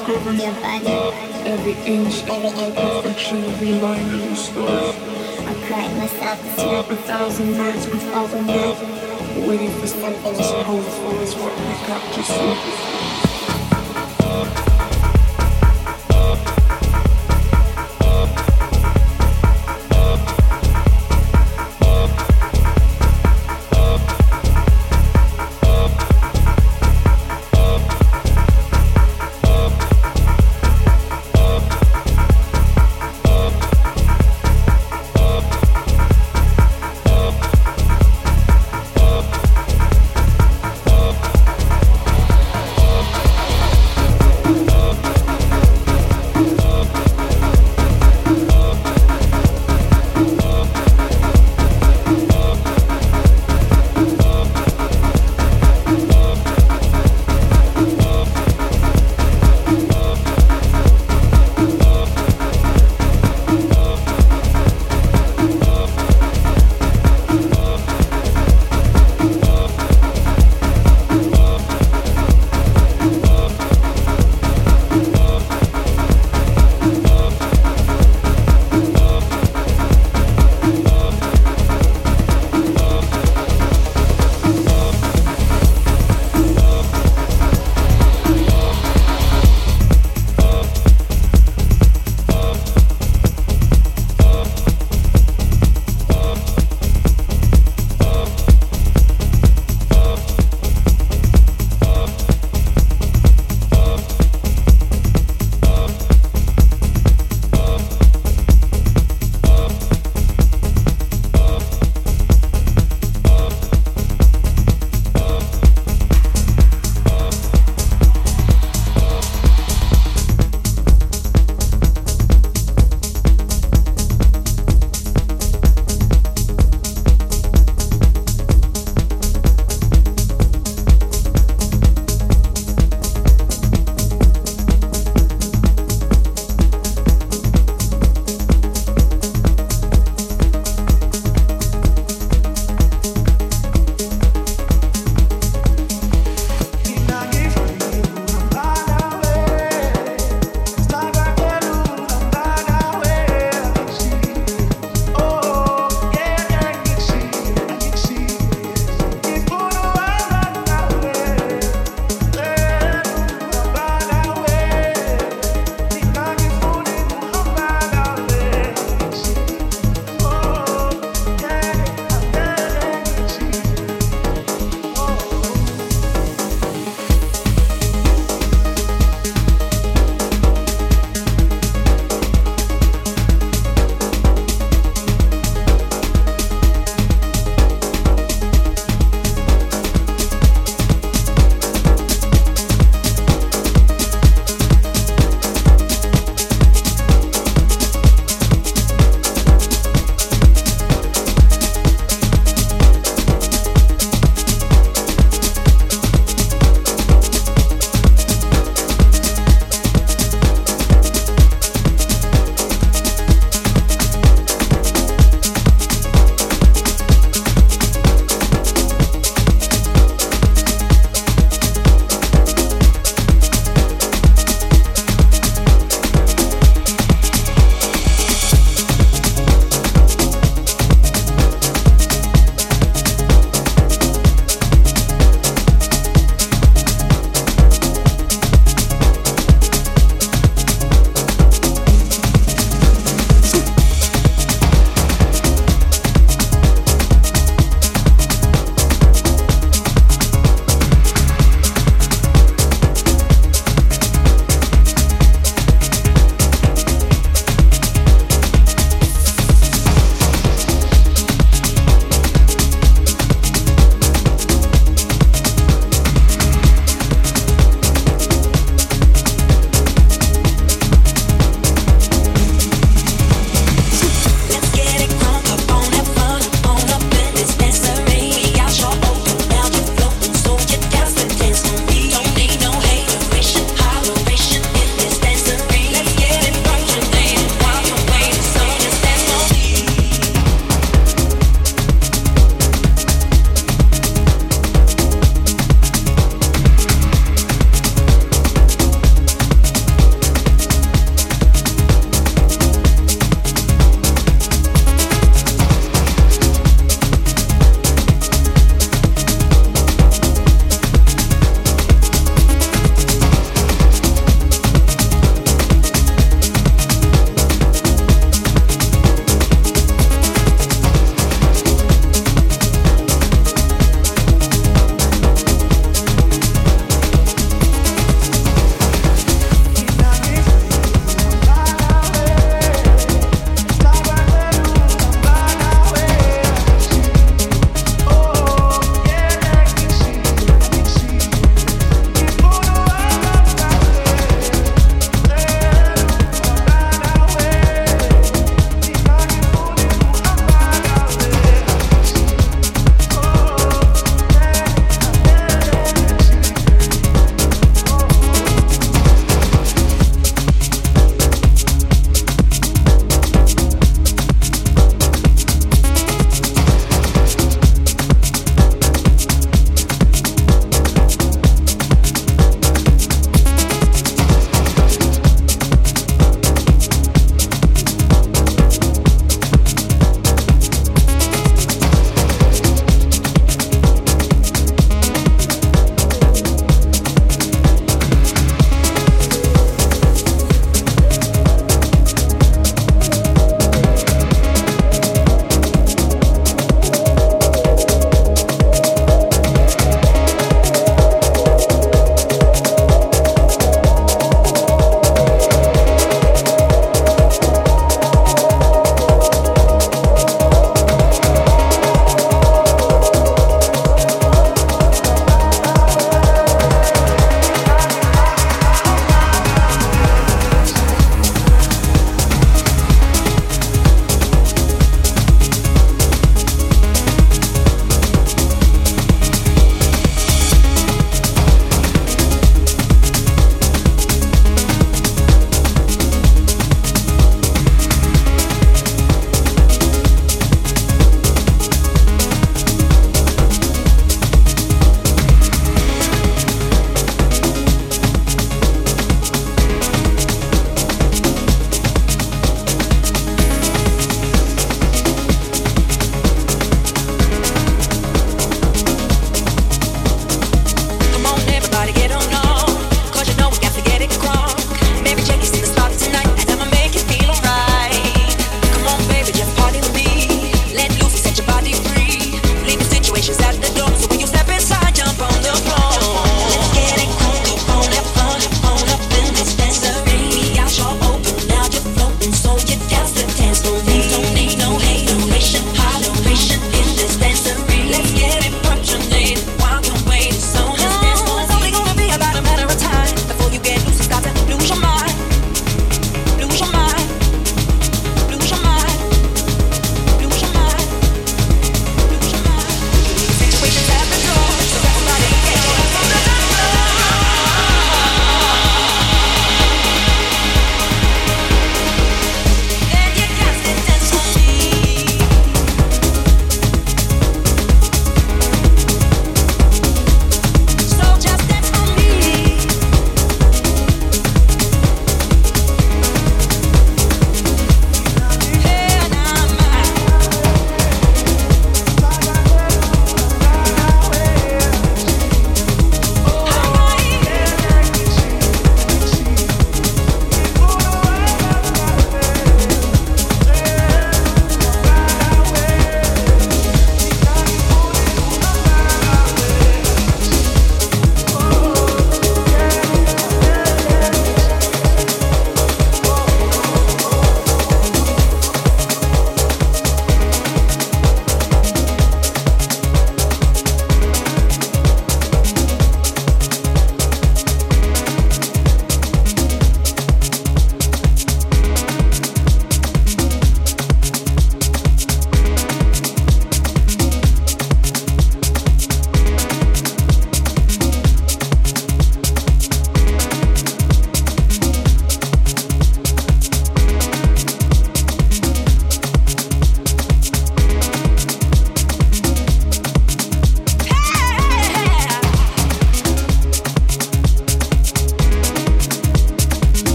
given Your body. every inch, Every imperfection, every line, every story. I'm crying myself to sleep. A thousand words with all the love, waiting for something as powerful as what we got to see.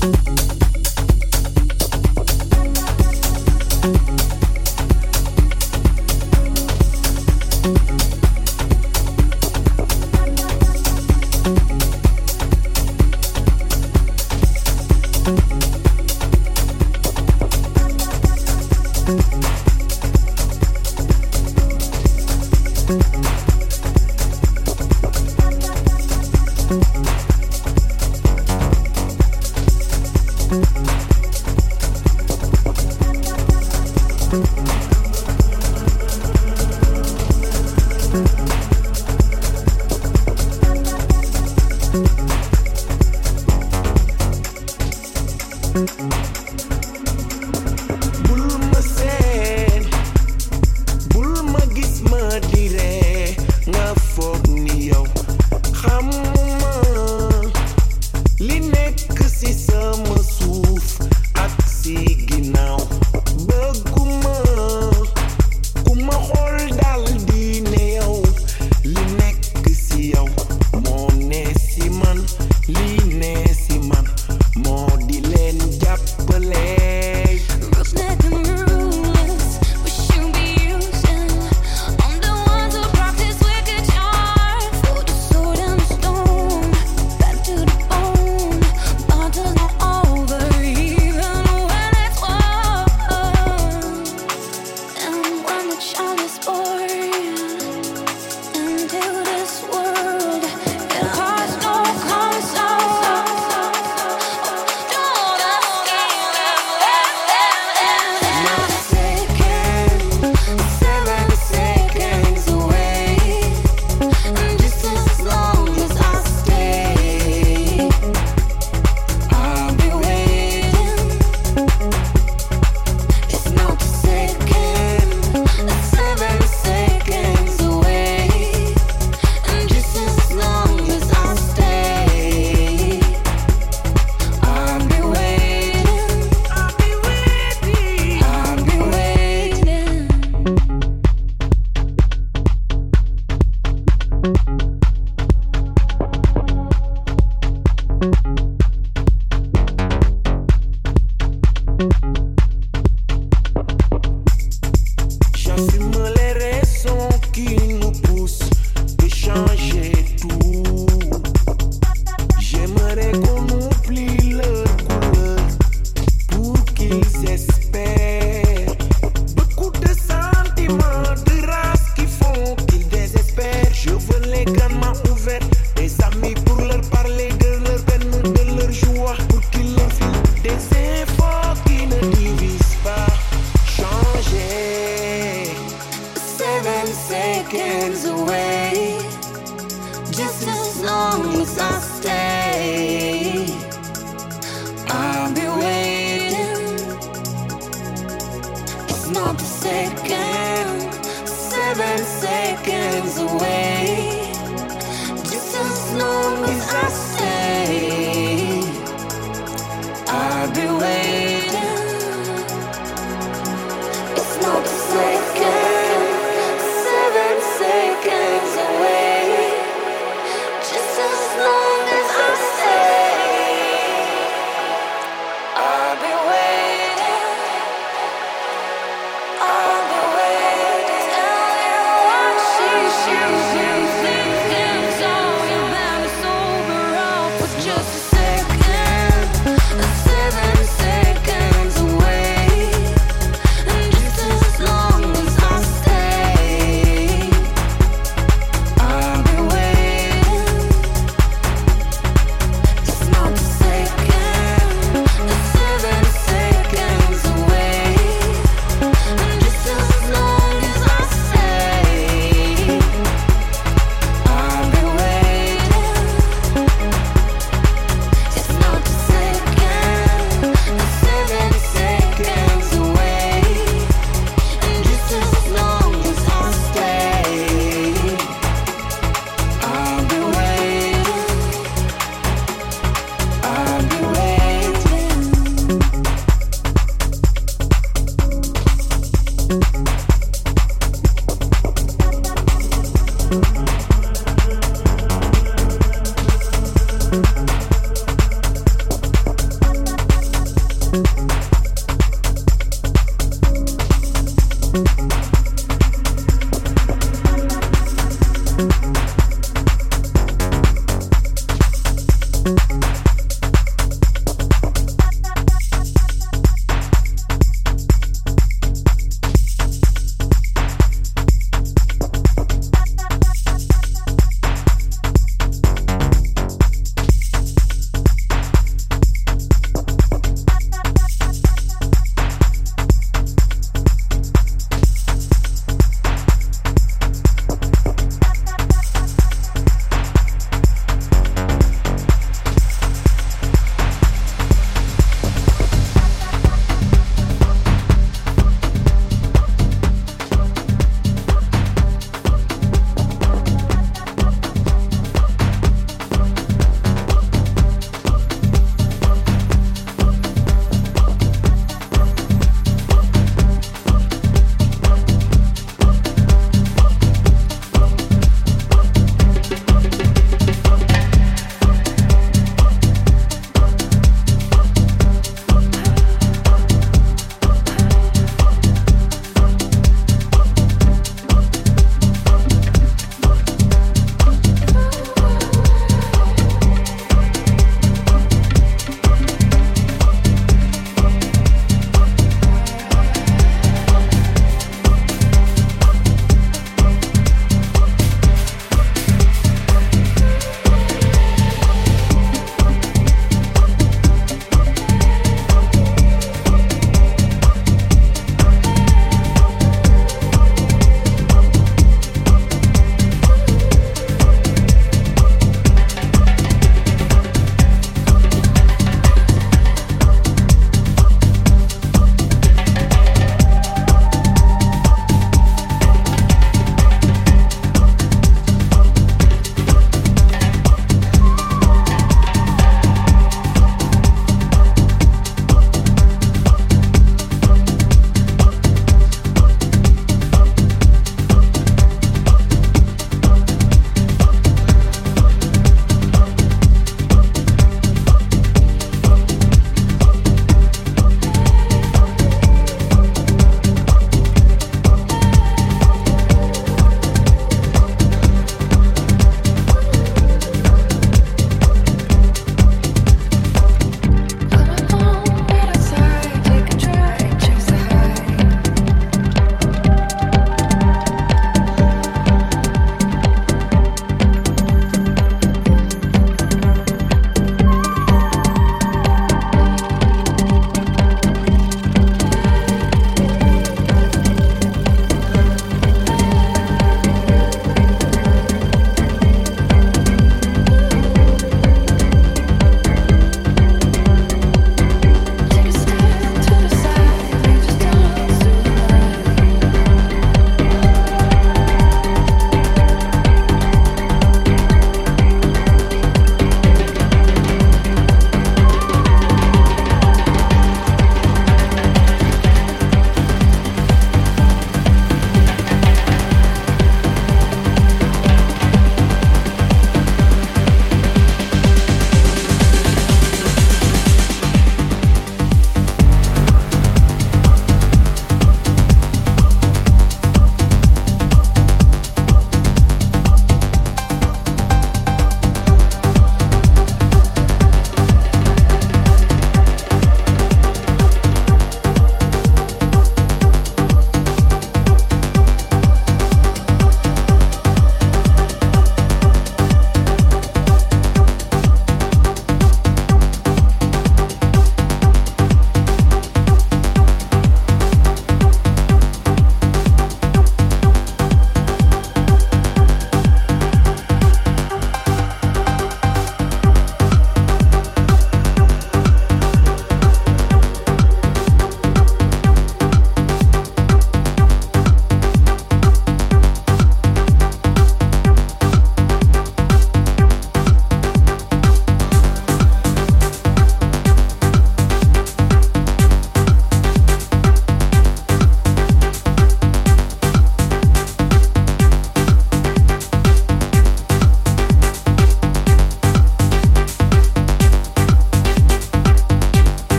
Thank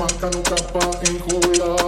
marca nunca va a enjular.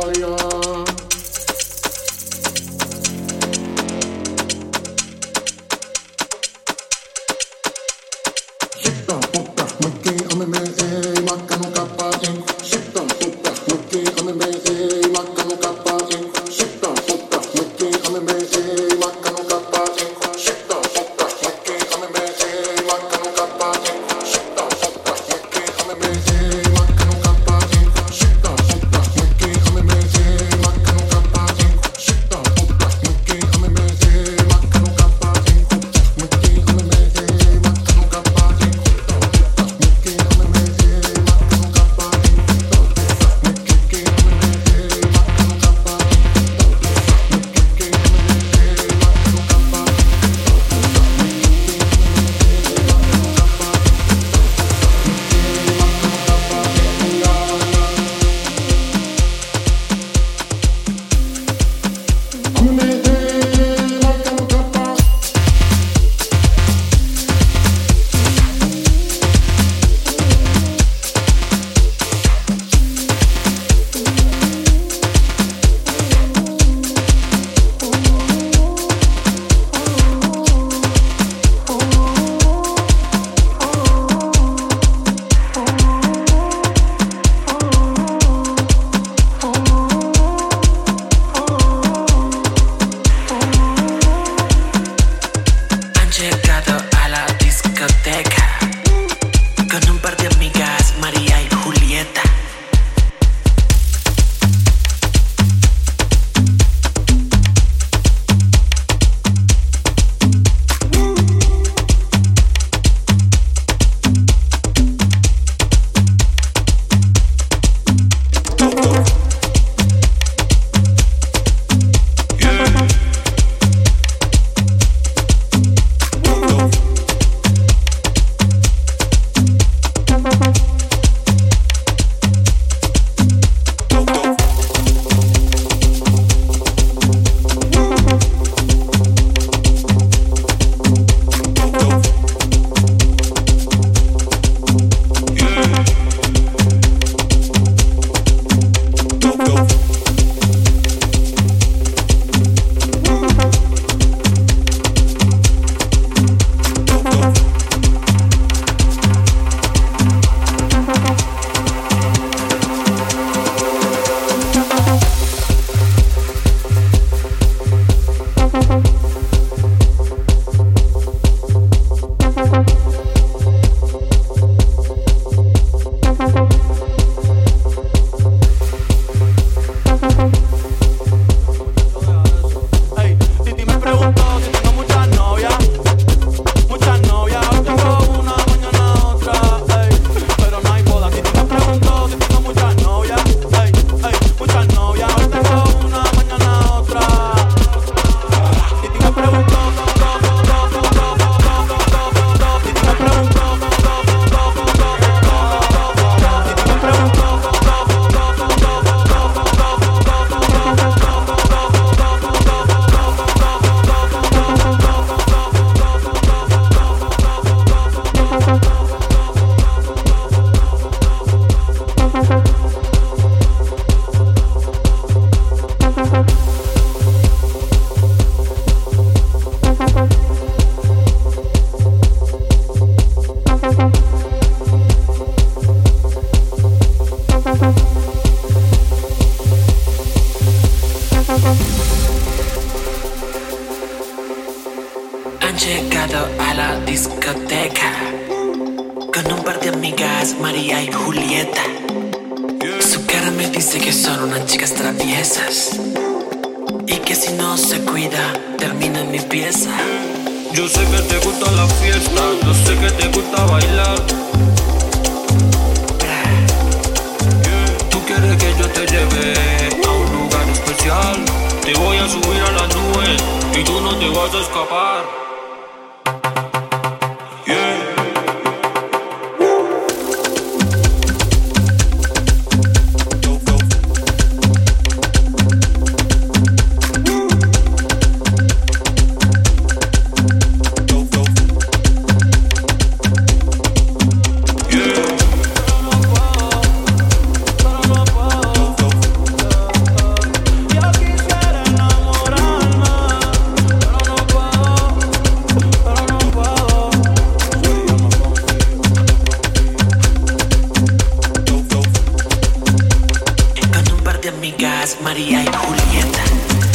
María y Julieta.